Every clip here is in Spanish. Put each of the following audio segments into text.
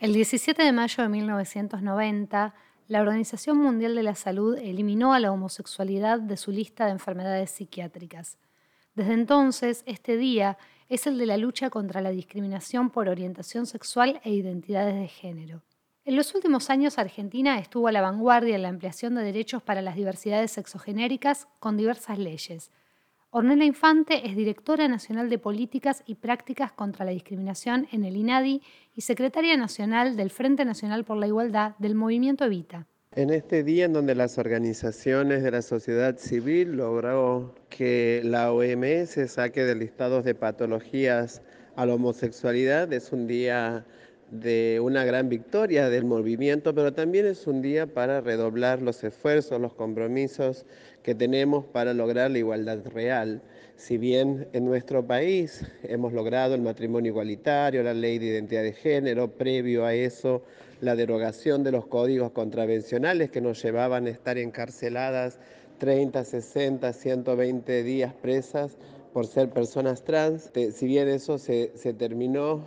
El 17 de mayo de 1990, la Organización Mundial de la Salud eliminó a la homosexualidad de su lista de enfermedades psiquiátricas. Desde entonces, este día es el de la lucha contra la discriminación por orientación sexual e identidades de género. En los últimos años, Argentina estuvo a la vanguardia en la ampliación de derechos para las diversidades sexogenéricas con diversas leyes. Ornella Infante es directora nacional de Políticas y Prácticas contra la Discriminación en el INADI y secretaria nacional del Frente Nacional por la Igualdad del Movimiento Evita. En este día en donde las organizaciones de la sociedad civil logró que la OMS saque de listados de patologías a la homosexualidad, es un día de una gran victoria del movimiento, pero también es un día para redoblar los esfuerzos, los compromisos que tenemos para lograr la igualdad real. Si bien en nuestro país hemos logrado el matrimonio igualitario, la ley de identidad de género, previo a eso la derogación de los códigos contravencionales que nos llevaban a estar encarceladas 30, 60, 120 días presas por ser personas trans. Si bien eso se, se terminó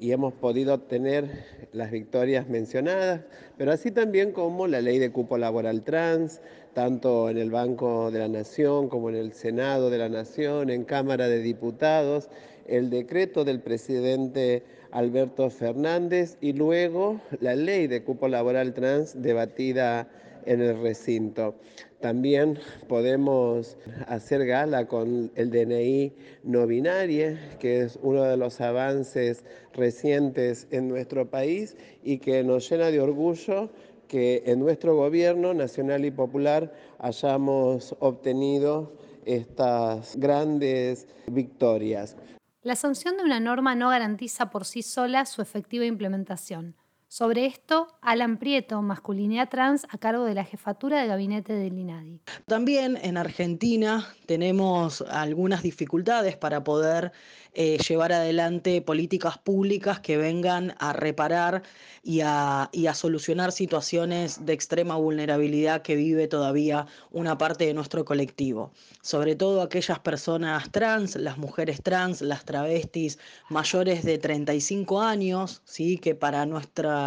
y hemos podido obtener las victorias mencionadas, pero así también como la ley de cupo laboral trans, tanto en el Banco de la Nación como en el Senado de la Nación, en Cámara de Diputados, el decreto del presidente Alberto Fernández y luego la ley de cupo laboral trans debatida en el recinto. También podemos hacer gala con el DNI no binario, que es uno de los avances recientes en nuestro país y que nos llena de orgullo que en nuestro gobierno nacional y popular hayamos obtenido estas grandes victorias. La sanción de una norma no garantiza por sí sola su efectiva implementación. Sobre esto, Alan Prieto, masculinidad trans, a cargo de la jefatura de gabinete del INADI. También en Argentina tenemos algunas dificultades para poder eh, llevar adelante políticas públicas que vengan a reparar y a, y a solucionar situaciones de extrema vulnerabilidad que vive todavía una parte de nuestro colectivo. Sobre todo aquellas personas trans, las mujeres trans, las travestis mayores de 35 años, ¿sí? que para nuestra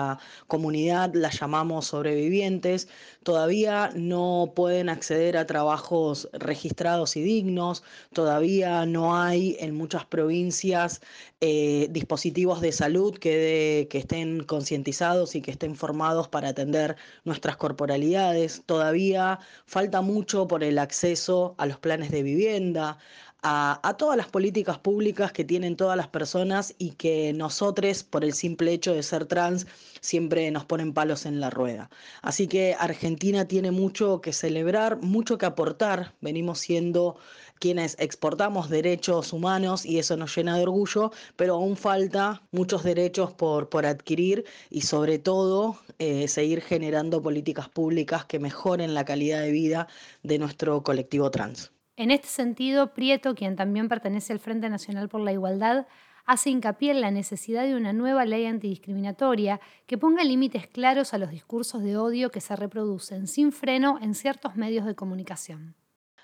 comunidad las llamamos sobrevivientes, todavía no pueden acceder a trabajos registrados y dignos, todavía no hay en muchas provincias eh, dispositivos de salud que, que estén concientizados y que estén formados para atender nuestras corporalidades, todavía falta mucho por el acceso a los planes de vivienda, a, todas las políticas públicas que tienen todas las personas y que nosotros, por el simple hecho de ser trans, siempre nos ponen palos en la rueda. Así que Argentina tiene mucho que celebrar, mucho que aportar. Venimos siendo quienes exportamos derechos humanos y eso nos llena de orgullo, pero aún falta muchos derechos por, por adquirir y sobre todo eh, seguir generando políticas públicas que mejoren la calidad de vida de nuestro colectivo trans. En este sentido, Prieto, quien también pertenece al Frente Nacional por la Igualdad, hace hincapié en la necesidad de una nueva ley antidiscriminatoria que ponga límites claros a los discursos de odio que se reproducen sin freno en ciertos medios de comunicación.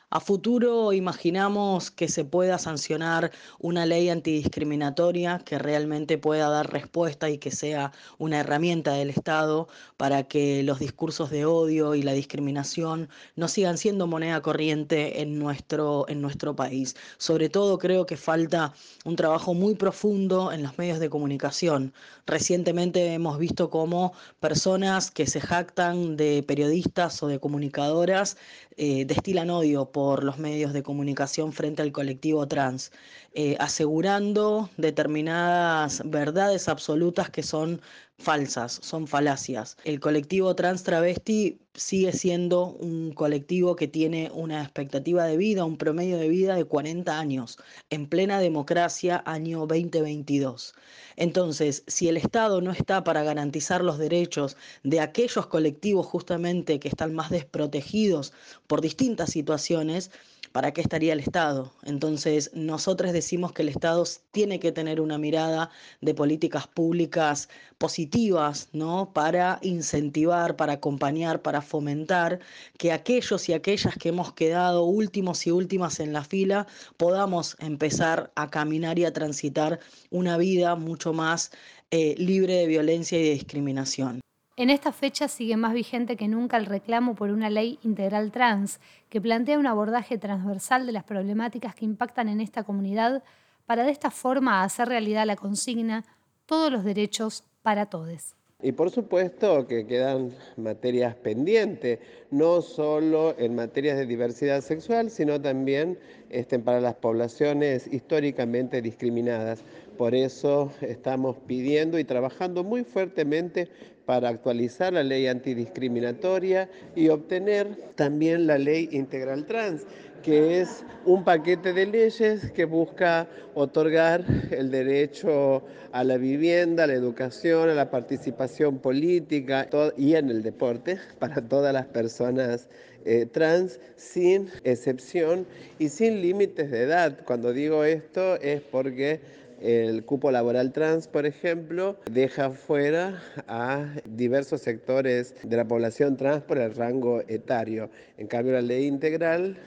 A futuro imaginamos que se pueda sancionar una ley antidiscriminatoria que realmente pueda dar respuesta y que sea una herramienta del Estado para que los discursos de odio y la discriminación no sigan siendo moneda corriente en nuestro, en nuestro país. Sobre todo creo que falta un trabajo muy profundo en los medios de comunicación. Recientemente hemos visto cómo personas que se jactan de periodistas o de comunicadoras eh, destilan odio por los medios de comunicación frente al colectivo trans, eh, asegurando determinadas verdades absolutas que son falsas, son falacias. El colectivo trans travesti sigue siendo un colectivo que tiene una expectativa de vida, un promedio de vida de 40 años, en plena democracia año 2022. Entonces, si el Estado no está para garantizar los derechos de aquellos colectivos justamente que están más desprotegidos por distintas situaciones, ¿para qué estaría el Estado? Entonces, nosotros decimos que el Estado tiene que tener una mirada de políticas públicas positivas, ¿no? Para incentivar, para acompañar, para fomentar que aquellos y aquellas que hemos quedado últimos y últimas en la fila podamos empezar a caminar y a transitar una vida mucho más eh, libre de violencia y de discriminación. En esta fecha sigue más vigente que nunca el reclamo por una ley integral trans, que plantea un abordaje transversal de las problemáticas que impactan en esta comunidad para de esta forma hacer realidad la consigna todos los derechos para todos. Y por supuesto que quedan materias pendientes, no solo en materias de diversidad sexual, sino también este, para las poblaciones históricamente discriminadas. Por eso estamos pidiendo y trabajando muy fuertemente para actualizar la ley antidiscriminatoria y obtener también la ley integral trans, que es un paquete de leyes que busca otorgar el derecho a la vivienda, a la educación, a la participación política y en el deporte para todas las personas eh, trans sin excepción y sin límites de edad. Cuando digo esto es porque el cupo laboral trans, por ejemplo, deja fuera a diversos sectores de la población trans por el rango etario. En cambio, la ley integral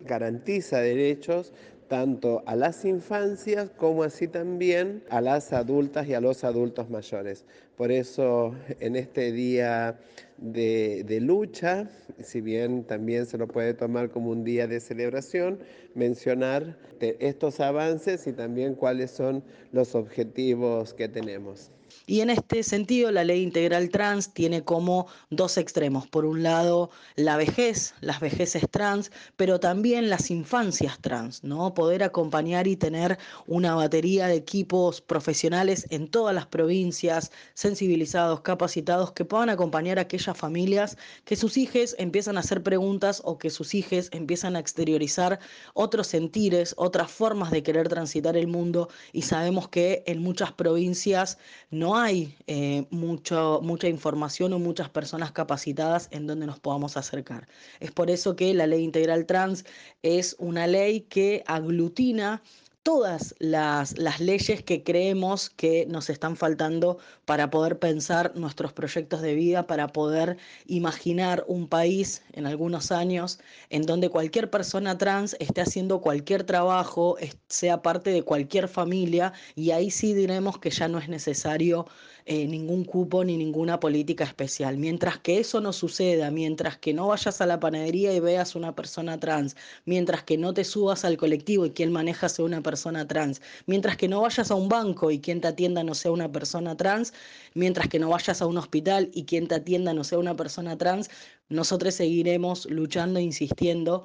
garantiza derechos tanto a las infancias como así también a las adultas y a los adultos mayores. Por eso en este día de, lucha, si bien también se lo puede tomar como un día de celebración, mencionar estos avances y también cuáles son los objetivos que tenemos. Y en este sentido, la ley integral trans tiene como dos extremos. Por un lado, la vejez, las vejeces trans, pero también las infancias trans, ¿no? Poder acompañar y tener una batería de equipos profesionales en todas las provincias, sensibilizados, capacitados, que puedan acompañar a aquellas familias que sus hijos empiezan a hacer preguntas o que sus hijos empiezan a exteriorizar otros sentires, otras formas de querer transitar el mundo y sabemos que en muchas provincias no hay eh, mucho, mucha información o muchas personas capacitadas en donde nos podamos acercar. Es por eso que la ley integral trans es una ley que aglutina todas las, leyes que creemos que nos están faltando para poder pensar nuestros proyectos de vida, para poder imaginar un país en algunos años en donde cualquier persona trans esté haciendo cualquier trabajo, sea parte de cualquier familia y ahí sí diremos que ya no es necesario eh, ningún cupo ni ninguna política especial. Mientras que eso no suceda, mientras que no vayas a la panadería y veas una persona trans, mientras que no te subas al colectivo y quien maneja sea una persona trans, mientras que no vayas a un banco y quien te atienda no sea una persona trans, mientras que no vayas a un hospital y quien te atienda no sea una persona trans, nosotros seguiremos luchando e insistiendo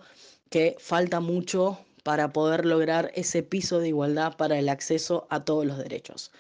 que falta mucho para poder lograr ese piso de igualdad para el acceso a todos los derechos.